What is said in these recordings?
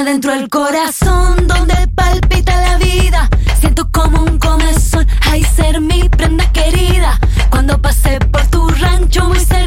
adentro del corazón, donde palpita la vida. Siento como un comezón, ay ser mi prenda querida. Cuando pasé por tu rancho muy cerca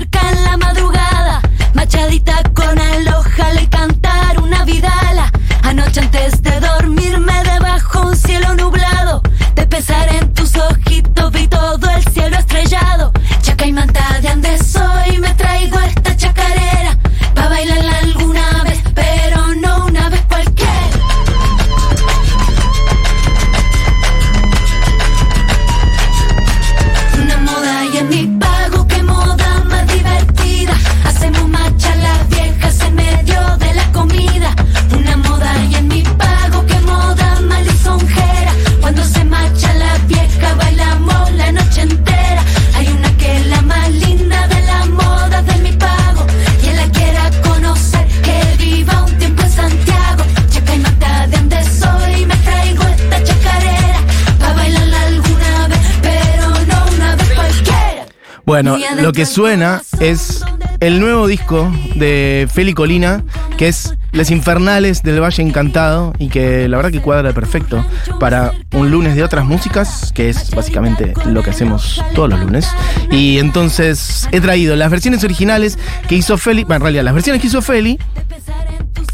Bueno, lo que suena es el nuevo disco de Feli Colina, que es Les Infernales del Valle Encantado, y que la verdad que cuadra perfecto para un lunes de otras músicas, que es básicamente lo que hacemos todos los lunes. Y entonces he traído las versiones originales que hizo Feli, bueno, en realidad las versiones que hizo Feli,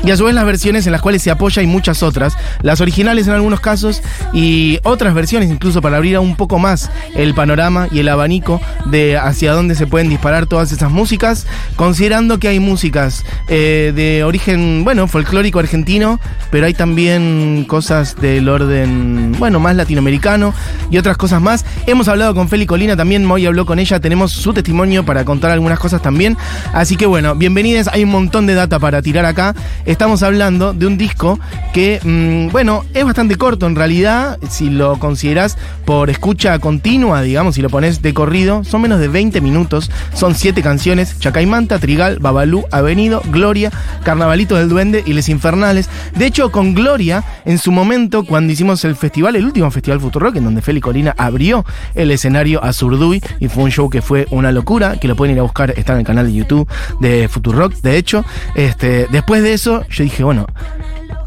y a su vez las versiones en las cuales se apoya y muchas otras. Las originales en algunos casos y otras versiones incluso para abrir un poco más el panorama y el abanico de hacia dónde se pueden disparar todas esas músicas, considerando que hay músicas eh, de origen, bueno, folclórico argentino, pero hay también cosas del orden, bueno, más latinoamericano y otras cosas más. Hemos hablado con Feli Colina también, Moy habló con ella, tenemos su testimonio para contar algunas cosas también. Así que bueno, bienvenidos, hay un montón de data para tirar acá. Estamos hablando de un disco que, mm, bueno, es bastante corto en realidad, si lo consideras por escucha continua, digamos, si lo pones de corrido, son menos de 20 minutos, son 7 canciones, Chacaimanta, Trigal, Babalú, Avenido, Gloria, Carnavalito del Duende y Les Infernales. De hecho, con Gloria, en su momento, cuando hicimos el festival, el último festival Futurock, en donde Feli Colina abrió el escenario a Zurduy, y fue un show que fue una locura, que lo pueden ir a buscar, está en el canal de YouTube de Futurock, de hecho. Este, después de eso, yo dije, bueno,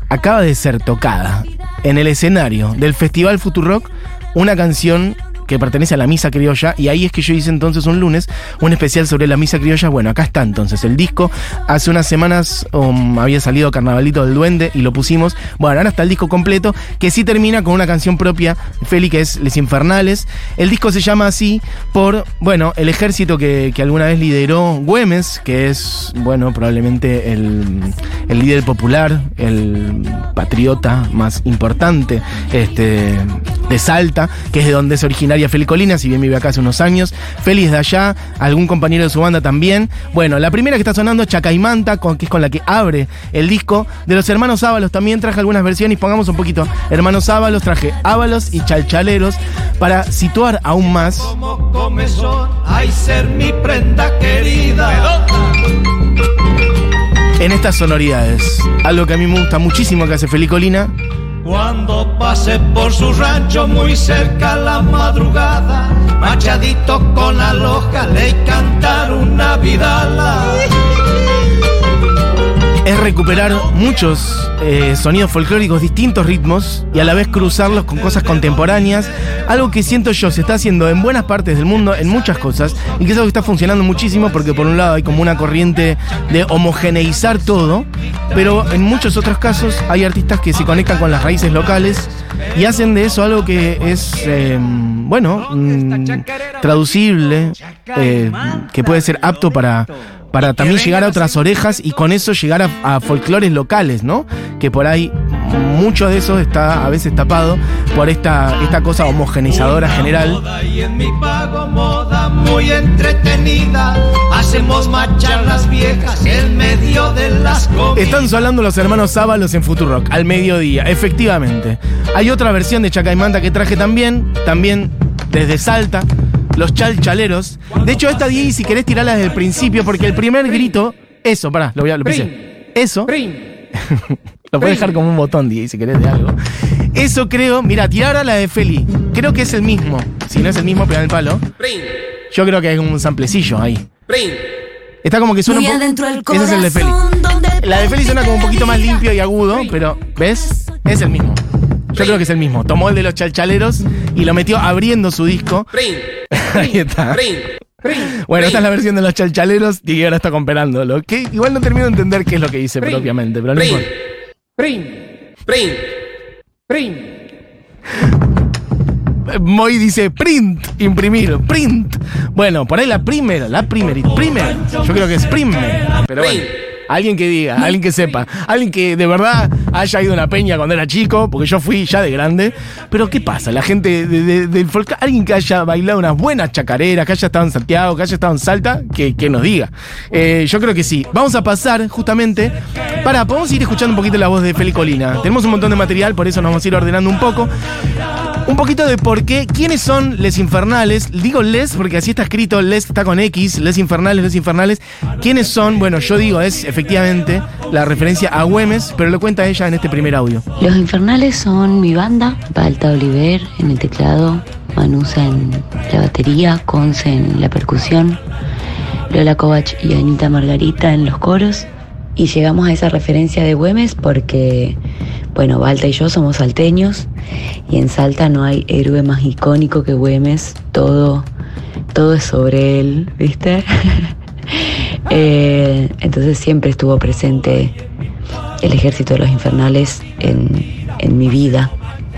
acaba de ser tocada en el escenario del Festival Futurock una canción que pertenece a la Misa Criolla, y ahí es que yo hice entonces un lunes un especial sobre la Misa Criolla. Bueno, acá está entonces el disco. Hace unas semanas um, había salido Carnavalito del Duende y lo pusimos. Bueno, ahora está el disco completo, que sí termina con una canción propia, Feli, que es Les Infernales. El disco se llama así por, bueno, el ejército que, que alguna vez lideró Güemes, que es, bueno, probablemente el, el líder popular, el patriota más importante este, de Salta, que es de donde es originaria Feli Colina, si bien vive acá hace unos años. Feli es de allá, algún compañero de su banda también. Bueno, la primera que está sonando es Chacaimanta, con, que es con la que abre el disco. De los hermanos Ábalos también traje algunas versiones, pongamos un poquito. Hermanos Ábalos, traje Ábalos y Chalchaleros para situar aún más. Como comezón, ay ser mi prenda querida. en estas sonoridades. Algo que a mí me gusta muchísimo que hace Feli Colina. Cuando pase por su rancho muy cerca a la madrugada, machadito con la loja le cantar una vidala. Es recuperar muchos eh, sonidos folclóricos, distintos ritmos, y a la vez cruzarlos con cosas contemporáneas. Algo que siento yo se está haciendo en buenas partes del mundo, en muchas cosas, y que es algo que está funcionando muchísimo porque por un lado hay como una corriente de homogeneizar todo, pero en muchos otros casos hay artistas que se conectan con las raíces locales y hacen de eso algo que es, eh, bueno, mm, traducible, eh, que puede ser apto para para también llegar a otras orejas y con eso llegar a, a folclores locales, ¿no? Que por ahí mucho de eso está a veces tapado por esta, esta cosa homogeneizadora general. Moda y en mi pago moda muy entretenida. Hacemos marchar las viejas en medio de las comidas. Están sonando los hermanos Sábalos en Futurock al mediodía, efectivamente. Hay otra versión de Chacaimanta que traje también, también desde Salta, los chalchaleros. De hecho, esta Diego, si querés tirarla desde el principio, porque el primer grito, eso, pará, lo voy a lo puse. Eso. Lo puedes dejar como un botón, Diego, si querés de algo. Eso creo, mira, tirar ahora la de Feli. Creo que es el mismo. Si no es el mismo, pega el palo. Yo creo que hay un samplecillo ahí. Está como que suena un poco. Ese es el de Feli. La de Feli suena como un poquito más limpio y agudo, pero ¿ves? Es el mismo. Yo creo que es el mismo. Tomó el de los chalchaleros y lo metió abriendo su disco. Ahí está. Bueno, esta es la versión de los chalchaleros y ahora está comparando. que igual no termino de entender qué es lo que dice propiamente, pero no. Moy dice print, imprimir, print. Bueno, por ahí la primera, la primera, primer. Yo creo que es primer. Pero bueno. Alguien que diga, alguien que sepa, alguien que de verdad haya ido a una peña cuando era chico, porque yo fui ya de grande. Pero ¿qué pasa? La gente del folk, alguien que haya bailado unas buenas chacareras, que haya estado en Santiago, que haya estado en Salta, que, nos diga. Eh, yo creo que sí. Vamos a pasar justamente para, podemos ir escuchando un poquito la voz de Feli Colina. Tenemos un montón de material, por eso nos vamos a ir ordenando un poco un poquito de por qué, quiénes son Les Infernales. Digo Les porque así está escrito, Les está con X, Les Infernales, Les Infernales. ¿Quiénes son? Bueno, yo digo, es efectivamente la referencia a Güemes, pero lo cuenta ella en este primer audio. Los Infernales son mi banda, Balta Oliver en el teclado, Manusa en la batería, Conce en la percusión, Lola Kovac y Anita Margarita en los coros. Y llegamos a esa referencia de Güemes porque, bueno, Balta y yo somos salteños y en Salta no hay héroe más icónico que Güemes, todo, todo es sobre él, ¿viste? Eh, entonces siempre estuvo presente el ejército de los infernales en, mi vida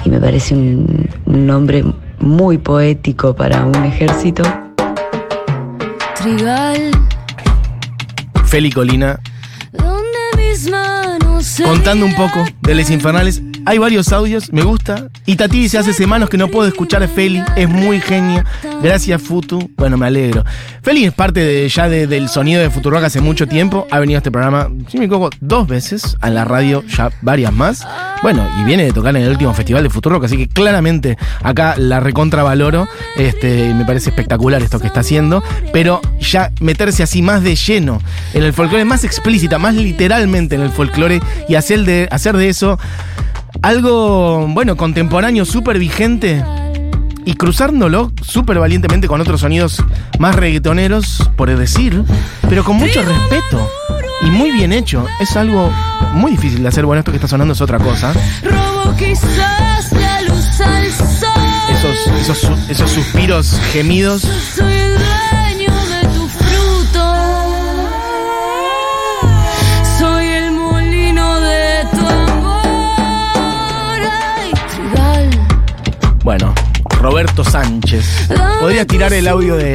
y me parece un, un nombre muy poético para un ejército. Trigal. Feli Colina contando un poco de Les Infernales. Hay varios audios, me gusta. Y Tati dice, hace semanas que no puedo escuchar Feli, es muy genia. Gracias, Futu. Bueno, me alegro. Feli es parte de, ya del sonido de Futurock hace mucho tiempo. Ha venido a este programa, si me equivoco, dos veces a la radio, ya varias más. Bueno, y viene de tocar en el último festival de Futurock, así que claramente acá la recontravaloro. Este, me parece espectacular esto que está haciendo. Pero ya meterse así más de lleno en el folclore, más explícita, más literalmente en el folclore y hacer de, hacer de eso algo, bueno, contemporáneo, súper vigente y cruzándolo súper valientemente con otros sonidos más reggaetoneros, por decir, pero con mucho respeto y muy bien hecho. Es algo muy difícil de hacer. Bueno, esto que está sonando es otra cosa. Esos, esos, esos suspiros gemidos. Roberto Sánchez. Podría tirar el audio de,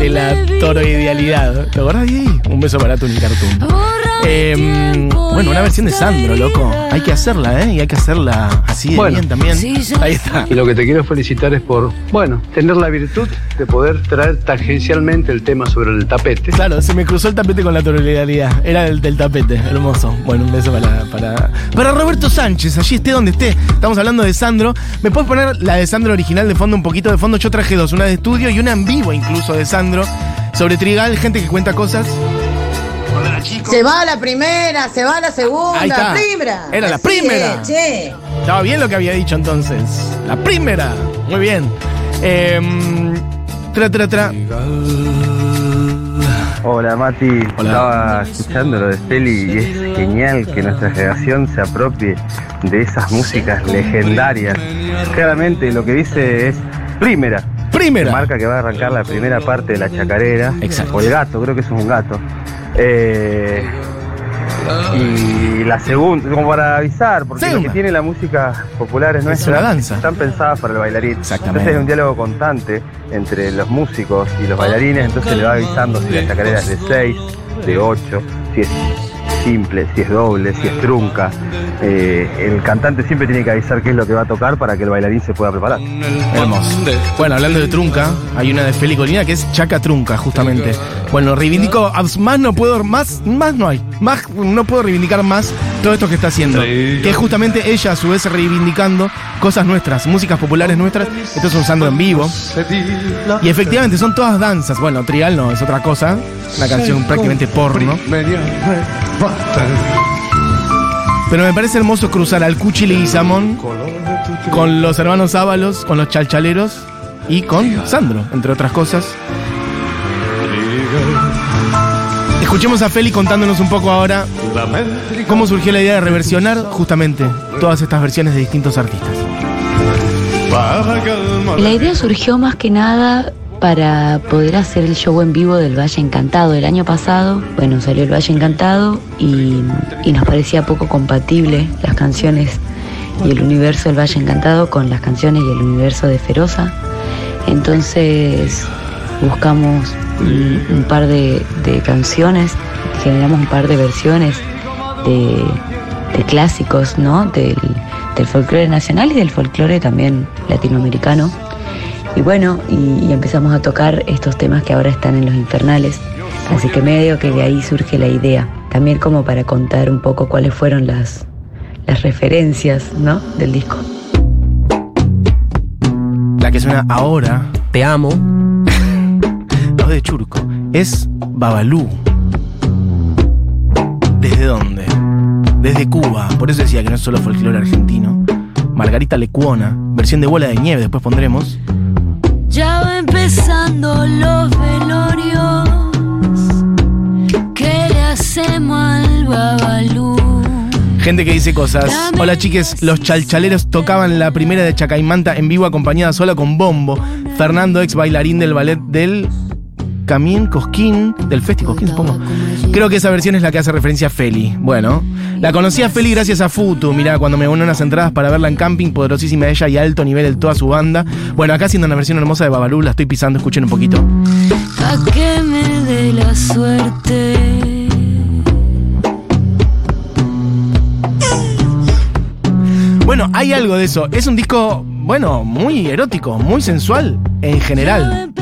de la toro idealidad. ¿Lo acordás ahí? Un beso para tu Cartoon. Em, bueno, una versión de Sandro, loco. Hay que hacerla, ¿eh? Y hay que hacerla así de bien también. Ahí está. Y lo que te quiero felicitar es por, bueno, tener la virtud de poder traer tangencialmente el tema sobre el tapete. Claro, se me cruzó el tapete con la tonalidad. Era el del tapete, hermoso. Bueno, un beso para, para, para Roberto Sánchez, allí esté donde esté. Estamos hablando de Sandro. ¿Me puedes poner la de Sandro original de fondo un poquito de fondo? Yo traje dos, una de estudio y una en vivo incluso de Sandro. Sobre Trigal, gente que cuenta cosas. Se va la primera, se va la segunda, Ahí está. primera. Era la Así primera. es, che. Estaba bien lo que había dicho entonces. La primera. Muy bien. Em, tra, tra, tra. Hola Mati, estaba escuchando lo de Feli y es genial que nuestra generación se apropie de esas músicas legendarias. Claramente lo que dice es primera. Primera. Marca que va a arrancar la primera parte de la chacarera. Exacto. O el gato, creo que eso es un gato. Eh, y la segunda, como para avisar, porque lo que tiene la música popular es Es nuestra. una danza. Están pensadas para el bailarín. Exactamente. Entonces hay un diálogo constante entre los músicos y los bailarines, entonces le va avisando si la chacarera es de 6, de 8, si es simple, si es doble, si es trunca. Eh, el cantante siempre tiene que avisar qué es lo que va a tocar para que el bailarín se pueda preparar. Hermoso. Bueno, hablando de trunca, hay una de Feli Colina que es Chaca Trunca, justamente. Bueno, reivindico, más no puedo, más, más no hay, más no puedo reivindicar más todo esto que está haciendo. Que es justamente ella a su vez reivindicando cosas nuestras, músicas populares nuestras. Esto es un Sandro en vivo. Y efectivamente son todas danzas. Bueno, Trial no, es otra cosa. Una canción prácticamente porno. Pero me parece hermoso cruzar al Cuchi Leguizamón con los hermanos Ábalos, con los chalchaleros y con Sandro, entre otras cosas. Escuchemos a Feli contándonos un poco ahora cómo surgió la idea de reversionar justamente todas estas versiones de distintos artistas. La idea surgió más que nada para poder hacer el show en vivo del Valle Encantado. El año pasado, bueno, salió el Valle Encantado y, nos parecía poco compatible las canciones y el universo del Valle Encantado con las canciones y el universo de Feroza. Entonces buscamos un, par de, canciones, generamos un par de versiones de, de clásicos, ¿no? Del, del folclore nacional y del folclore también latinoamericano. Y bueno, y, y empezamos a tocar estos temas que ahora están en los infernales. Así que medio que de ahí surge la idea. También como para contar un poco cuáles fueron las, las referencias, ¿no? Del disco. La que suena ahora, Te amo. no de Churco, es Babalú. ¿Desde dónde? Desde Cuba, por eso decía que no es solo folclore argentino. Margarita Lecuona, versión de bola de nieve, después pondremos. Ya va empezando los velorios. ¿Qué le hacemos al babalú? Gente que dice cosas. Hola chiques, los chalchaleros tocaban la primera de Chacaimanta en vivo acompañada sola con bombo. Fernando, ex bailarín del ballet del Camín Cosquín, del Festi Cosquín, supongo. Creo que esa versión es la que hace referencia a Feli. Bueno, la conocí a Feli gracias a Futu. Mirá, cuando me uní unas entradas para verla en camping, poderosísima ella y alto nivel de toda su banda. Bueno, acá haciendo una versión hermosa de Babalú, la estoy pisando, escuchen un poquito. Pa' que me dé la suerte. Bueno, hay algo de eso. Es un disco, bueno, muy erótico, muy sensual en general.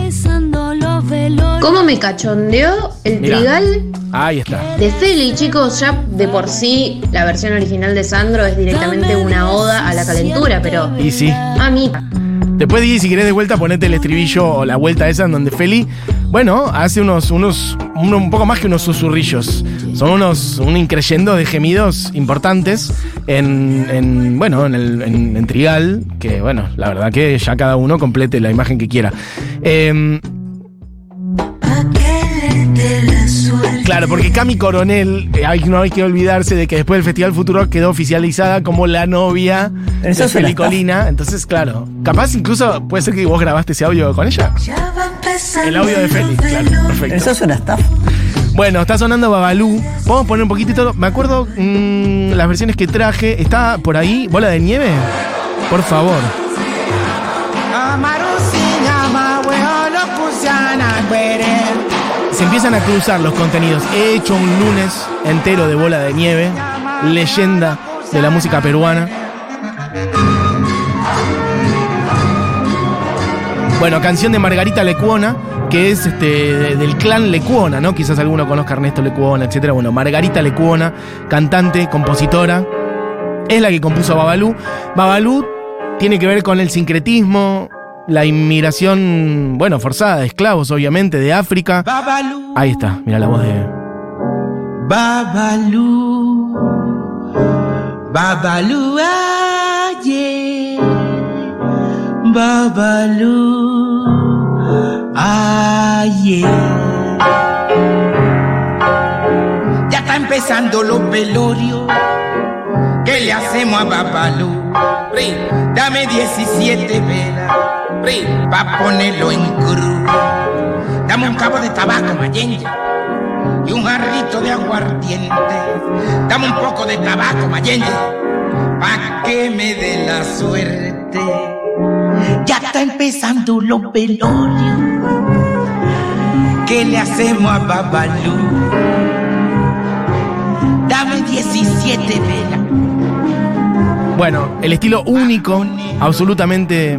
¿Cómo me cachondeó el Mirá. trigal Ahí está. de Feli, chicos? Ya de por sí la versión original de Sandro es directamente una oda a la calentura, pero Y sí. a mí Después, Digi, si querés de vuelta, ponete el estribillo o la vuelta esa en donde Feli, bueno, hace unos, unos, un, un poco más que unos susurrillos. Son unos, un increyendo de gemidos importantes en, en, bueno, en el en, en Trigal, que bueno, la verdad que ya cada uno complete la imagen que quiera. Em, Claro, porque Cami Coronel, eh, hay- no hay que olvidarse de que después del Festival Futuro quedó oficializada como la novia Eso de es una Feli estafa. Colina. Entonces, claro, capaz incluso puede ser que vos grabaste ese audio con ella. El audio de Feli, claro, perfecto. Eso es una estafa. Bueno, está sonando Babalú. Podemos poner un poquitito. Me acuerdo mm, las versiones que traje. ¿Está por ahí? ¿Bola de nieve? Por favor. Se empiezan a cruzar los contenidos. He hecho un lunes entero de bola de nieve. Leyenda de la música peruana. Bueno, canción de Margarita Lecuona, que es este, de- del clan Lecuona, ¿no? Quizás alguno conozca a Ernesto Lecuona, etcétera. Bueno, Margarita Lecuona, cantante, compositora, es la que compuso Babalú. Babalú tiene que ver con el sincretismo, la inmigración, bueno, forzada de esclavos, obviamente, de África. Ahí está, mira la voz de. Babalú, Babalú, aye, Babalú, aye. Ya está empezando los velorios. ¿Qué le hacemos a Babalú? Dame 17 velas, Pri, pa' ponerlo en cruz. Dame un cabo de tabaco, Mayenje y un jarrito de aguardiente. Dame un poco de tabaco, Mayende, pa' que me dé la suerte. Ya está empezando los velorios. ¿Qué le hacemos a Babalú? Dame 17 velas. Bueno, el estilo único, absolutamente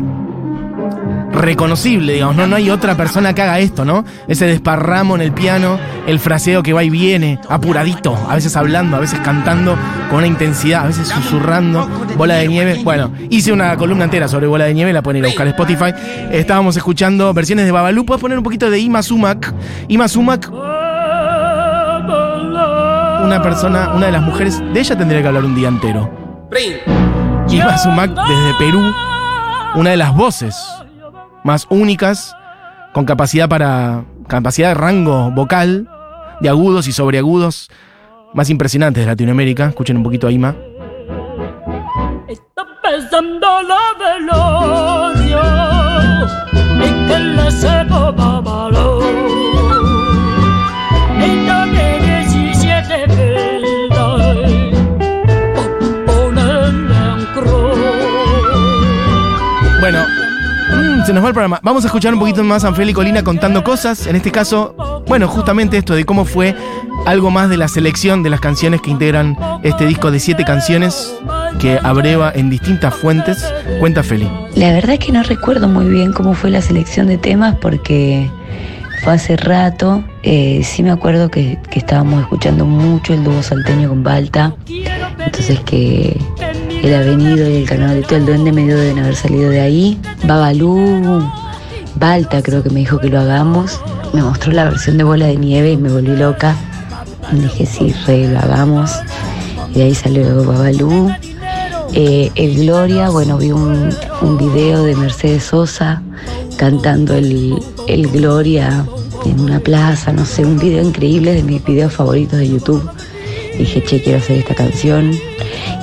reconocible, digamos, ¿no? No hay otra persona que haga esto, ¿no? Ese desparramo en el piano, el fraseo que va y viene, apuradito, a veces hablando, a veces cantando con una intensidad, a veces susurrando, bola de nieve. Bueno, hice una columna entera sobre bola de nieve, la pueden ir a buscar en Spotify. Estábamos escuchando versiones de Babalú. ¿Puedes poner un poquito de Ima Sumac? Ima Sumac, una persona, una de las mujeres, de ella tendría que hablar un día entero. Ima Sumac desde Perú, una de las voces más únicas, con capacidad para. capacidad de rango vocal, de agudos y sobreagudos más impresionantes de Latinoamérica. Escuchen un poquito a Ima. Empezando la le se nos va el programa. Vamos a escuchar un poquito más a Anfeli Colina contando cosas. En este caso, bueno, justamente esto de cómo fue algo más de la selección de las canciones que integran este disco de siete canciones que abreva en distintas fuentes. Cuenta Feli. La verdad que no recuerdo muy bien cómo fue la selección de temas porque fue hace rato. Eh, sí me acuerdo que, que estábamos escuchando mucho el dúo salteño con Balta. Entonces que el Avenido y el Carnavalito del Duende medio deben haber salido de ahí. Babalú, Balta creo que me dijo que lo hagamos. Me mostró la versión de Bola de Nieve y me volví loca. Y dije, sí, re, lo hagamos. Y de ahí salió Babalú. Eh, el Gloria, bueno, vi un, un video de Mercedes Sosa cantando el, el Gloria en una plaza, no sé, un video increíble de mis videos favoritos de YouTube. Dije, che, quiero hacer esta canción.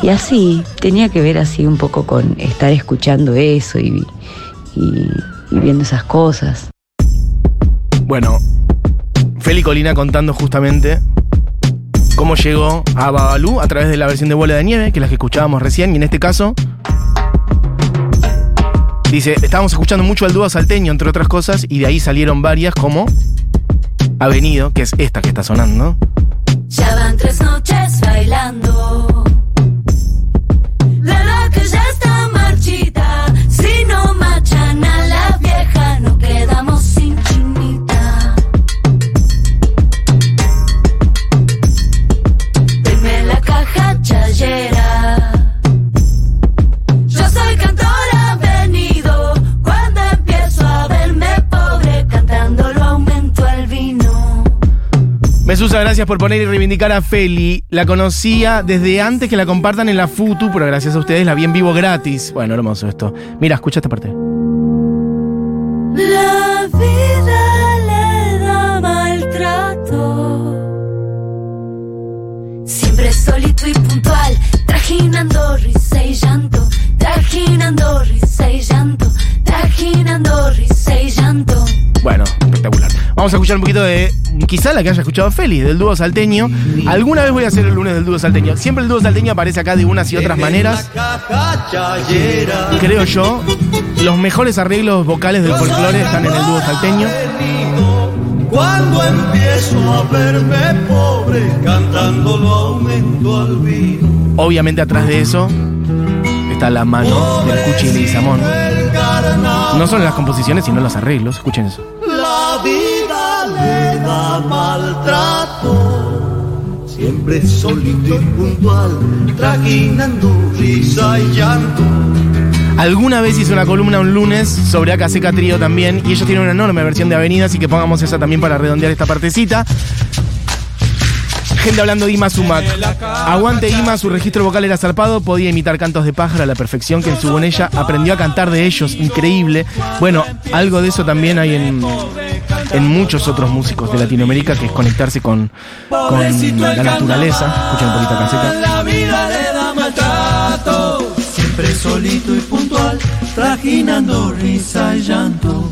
Y así, tenía que ver así un poco con estar escuchando eso y, y- y viendo esas cosas. Bueno, Feli Colina contando justamente cómo llegó a Babalú a través de la versión de Bola de Nieve, que es la que escuchábamos recién, y en este caso. Dice, estábamos escuchando mucho al dúo salteño, entre otras cosas, y de ahí salieron varias como Avenido, que es esta que está sonando. Ya van tres noches bailando. Gracias por poner y reivindicar a Feli. La conocía desde antes que la compartan en la Futu, pero gracias a ustedes la vi en vivo gratis. Bueno, hermoso esto. Mira, escucha esta parte. Vamos a escuchar un poquito de, quizá la que haya escuchado Feli, del dúo salteño. Alguna vez voy a hacer el lunes del dúo salteño. Siempre el dúo salteño aparece acá de unas y otras maneras. Creo yo, los mejores arreglos vocales del folclore están en el dúo salteño. Cuando empiezo a verme pobre, cantando lo aumento al vino. Obviamente atrás de eso está la mano del Cuchi y Leguizamón. No solo las composiciones, sino los arreglos. Escuchen eso. La vida le da maltrato. Siempre solito y puntual, trajinando risa y llanto. Alguna vez hice una columna un lunes sobre Acá Seca Trío también, y ellos tienen una enorme versión de Avenida, así que pongamos esa también para redondear esta partecita. Gente hablando de Ima Sumac. Aguante Ima, su registro vocal era zarpado, podía imitar cantos de pájaro a la perfección que en su bonella aprendió a cantar de ellos, increíble. Bueno, algo de eso también hay en, en muchos otros músicos de Latinoamérica, que es conectarse con, con la naturaleza. Escuchen un poquito acá Seca. La vida le da maltrato. Siempre solito y puntual, trajinando risa y llanto.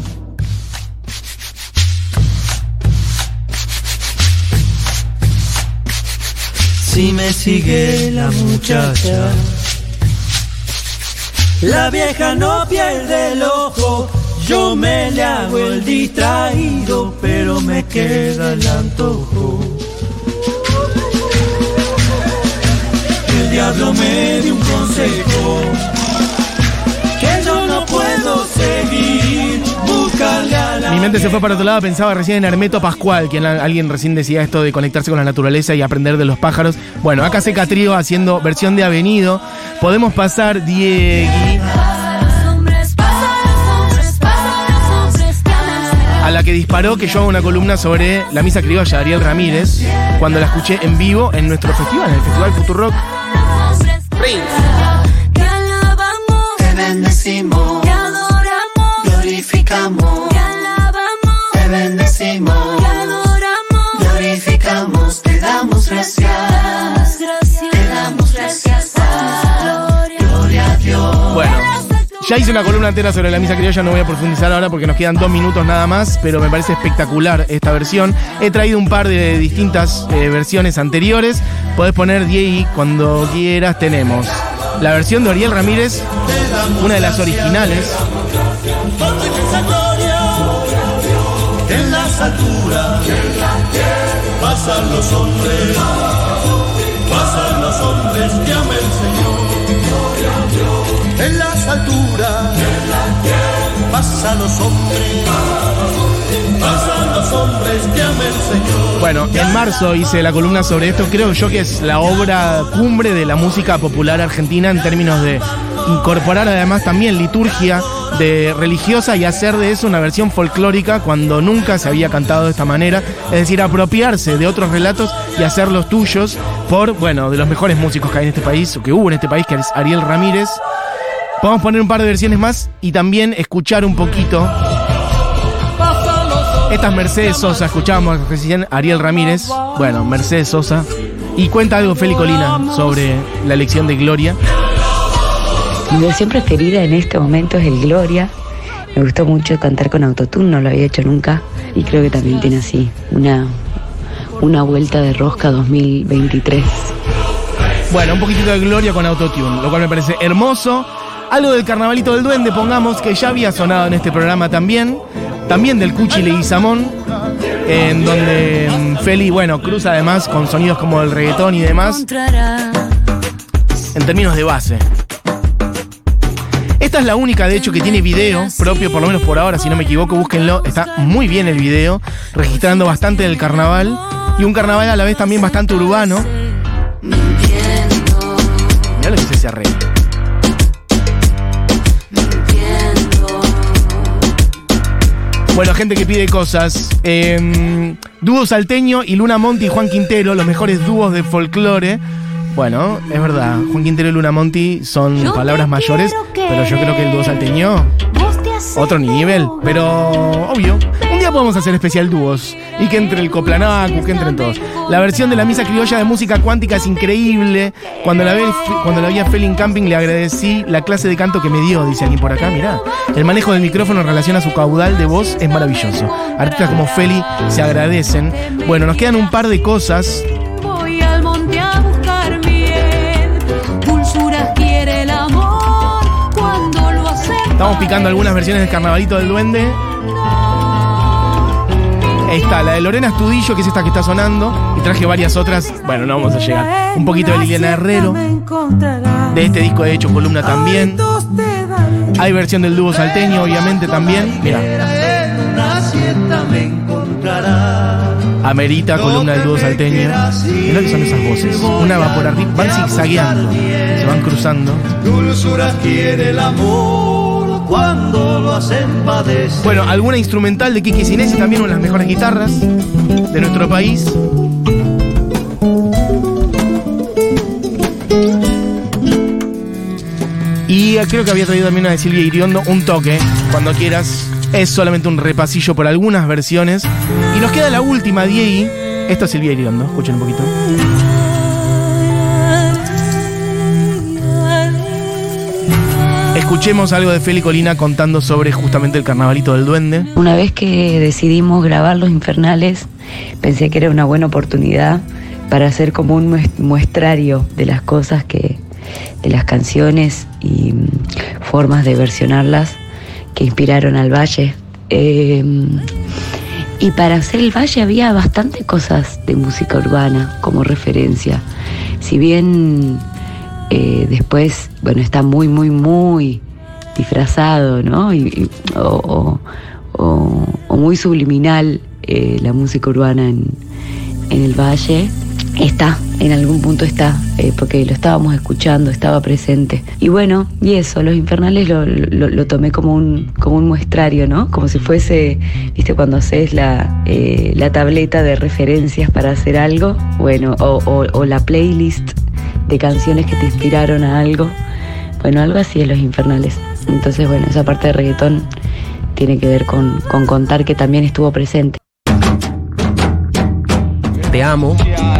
Si me sigue la muchacha, la vieja no pierde el ojo. Yo me le hago el distraído, pero me queda el antojo. El diablo me dio un consejo que yo no puedo seguir, buscarle a la Mi mente se fue para otro lado, pensaba recién en Hermeto Pascual, quien alguien recién decía esto de conectarse con la naturaleza y aprender de los pájaros. Bueno, acá Seca Trío haciendo versión de Avenido. Podemos pasar, Diegui, la que disparó que yo hago una columna sobre la misa criolla de Ariel Ramírez, cuando la escuché en vivo en nuestro festival, en el Festival Futurock. Te alabamos, te bendecimos, te adoramos, glorificamos, te alabamos, te bendecimos, Ya hice una columna entera sobre la misa criolla, no voy a profundizar ahora porque nos quedan dos minutos nada más, pero me parece espectacular esta versión. He traído un par de distintas eh, versiones anteriores. Podés poner Diego cuando quieras, tenemos. La versión de Ariel Ramírez, una de las originales. En pasan los hombres, pasan los hombres el Señor. En las alturas pasan los hombres, pasan los hombres que ama el Señor. Bueno, en marzo hice la columna sobre esto. Creo yo que es la obra cumbre de la música popular argentina en términos de incorporar además también liturgia de religiosa y hacer de eso una versión folclórica cuando nunca se había cantado de esta manera. Es decir, apropiarse de otros relatos y hacerlos tuyos por, bueno, de los mejores músicos que hay en este país, o que hubo en este país, que es Ariel Ramírez. Podemos poner un par de versiones más y también escuchar un poquito. Esta es Mercedes Sosa, escuchábamos recién Ariel Ramírez. Bueno, Mercedes Sosa. Y cuenta algo Feli Colina sobre la elección de Gloria. Mi versión preferida en este momento es el Gloria. Me gustó mucho cantar con autotune, no lo había hecho nunca. Y creo que también tiene así una, una vuelta de rosca 2023. Bueno, un poquitito de Gloria con autotune, lo cual me parece hermoso. Algo del Carnavalito del Duende, pongamos, que ya había sonado en este programa también. También del Cuchi Leguizamón, en donde mm, Feli, bueno, cruza además con sonidos como el reggaetón y demás, en términos de base. Esta es la única, de hecho, que tiene video propio, por lo menos por ahora, si no me equivoco, búsquenlo. Está muy bien el video, registrando bastante del carnaval. Y un carnaval a la vez también bastante urbano. Mirá lo que se ese Bueno, gente que pide cosas. Eh, dúo salteño y Luna Monti y Juan Quintero, los mejores dúos de folclore. Bueno, es verdad, Juan Quintero y Luna Monti son palabras mayores, pero yo creo que el dúo salteño, otro nivel. Pero, obvio, un día podemos hacer especial dúos y que entre el Coplanacu, que entren todos. La versión de la misa criolla de música cuántica es increíble. Cuando la, ve, cuando la vi a Felin Camping le agradecí la clase de canto que me dio, dice alguien por acá, mirá. El manejo del micrófono en relación a su caudal de voz es maravilloso. Artistas como Feli se agradecen. Bueno, nos quedan un par de cosas. Estamos picando algunas versiones del Carnavalito del Duende. Ahí está, la de Lorena Estudillo, que es esta que está sonando. Y traje varias otras. Bueno, no vamos a llegar. Un poquito de Liliana Herrero. De este disco, de hecho, columna también. Hay versión del dúo salteño, obviamente, también. Mira. Amerita, columna del dúo salteño. Mirá que son esas voces. Una va por arriba, van zigzagueando. Se van cruzando. Dulzura quiere el amor cuando lo hacen padecer. Bueno, alguna instrumental de Kiki Sinesi, también una de las mejores guitarras de nuestro país. Y creo que había traído también de Silvia Iriondo, un toque, cuando quieras. Es solamente un repasillo por algunas versiones. Y nos queda la última, Diego. Esto es Silvia Iriondo, escuchen un poquito. Escuchemos algo de Feli Colina contando sobre justamente el carnavalito del duende. Una vez que decidimos grabar Los Infernales, pensé que era una buena oportunidad para hacer como un mues- muestrario de las cosas que, de las canciones y mm, formas de versionarlas que inspiraron al Valle. Eh, y para hacer el Valle había bastante cosas de música urbana como referencia. Si bien eh, después, bueno, está muy, muy, muy disfrazado, ¿no? Y, o, o- muy subliminal eh, la música urbana en, en el valle. Está, en algún punto está, eh, porque lo estábamos escuchando, estaba presente. Y bueno, y eso, Los Infernales lo, lo- tomé como un, como un muestrario, ¿no? Como si fuese, viste, cuando haces la, la tableta de referencias para hacer algo, bueno, o la playlist de canciones que te inspiraron a algo. Bueno, algo así es Los Infernales. Entonces, bueno, esa parte de reggaetón tiene que ver con, con contar que también estuvo presente. Te amo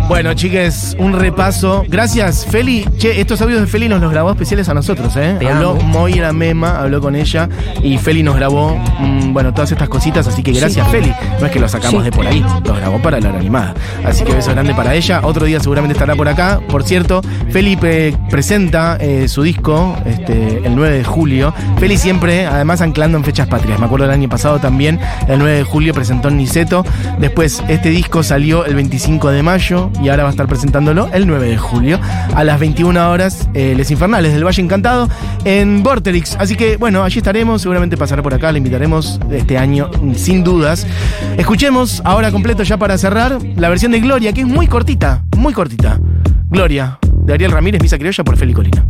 Bueno, chiques, un repaso. Gracias, Feli. Che, estos audios de Feli nos los grabó especiales a nosotros, ¿eh? Te habló amo. Moira Mema, habló con ella y Feli nos grabó, mm, bueno, todas estas cositas, así que gracias, Feli. No es que lo sacamos Sí. de por ahí, lo grabó para la hora animada. Así que beso grande para ella. Otro día seguramente estará por acá. Por cierto, Felipe presenta eh, su disco este, el 9 de julio. Feli siempre, además, anclando en fechas patrias. Me acuerdo del año pasado también, el 9 de julio presentó en Niceto. Después, este disco salió el 25 de mayo y ahora va a estar presentándolo el 9 de julio a las 21 horas, eh, Les Infernales del Valle Encantado en Vorterix. Así que, bueno, allí estaremos. Seguramente pasará por acá. Le invitaremos este año, sin dudas. Escuchemos ahora completo, ya para cerrar, la versión de Gloria, que es muy cortita, muy cortita. Gloria, de Ariel Ramírez, Misa Criolla por Feli Colina.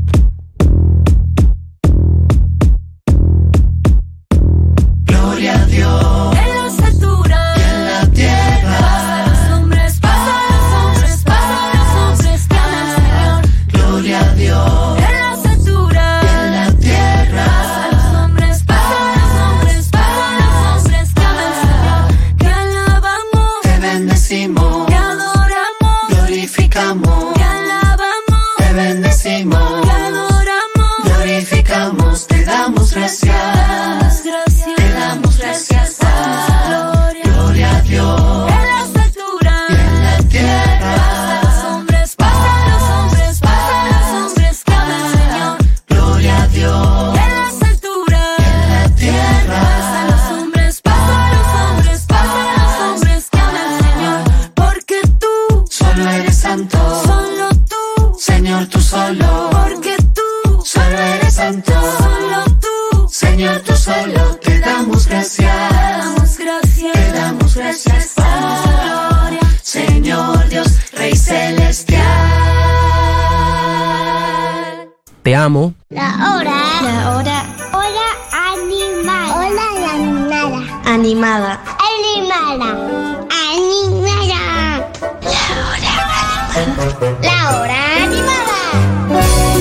Te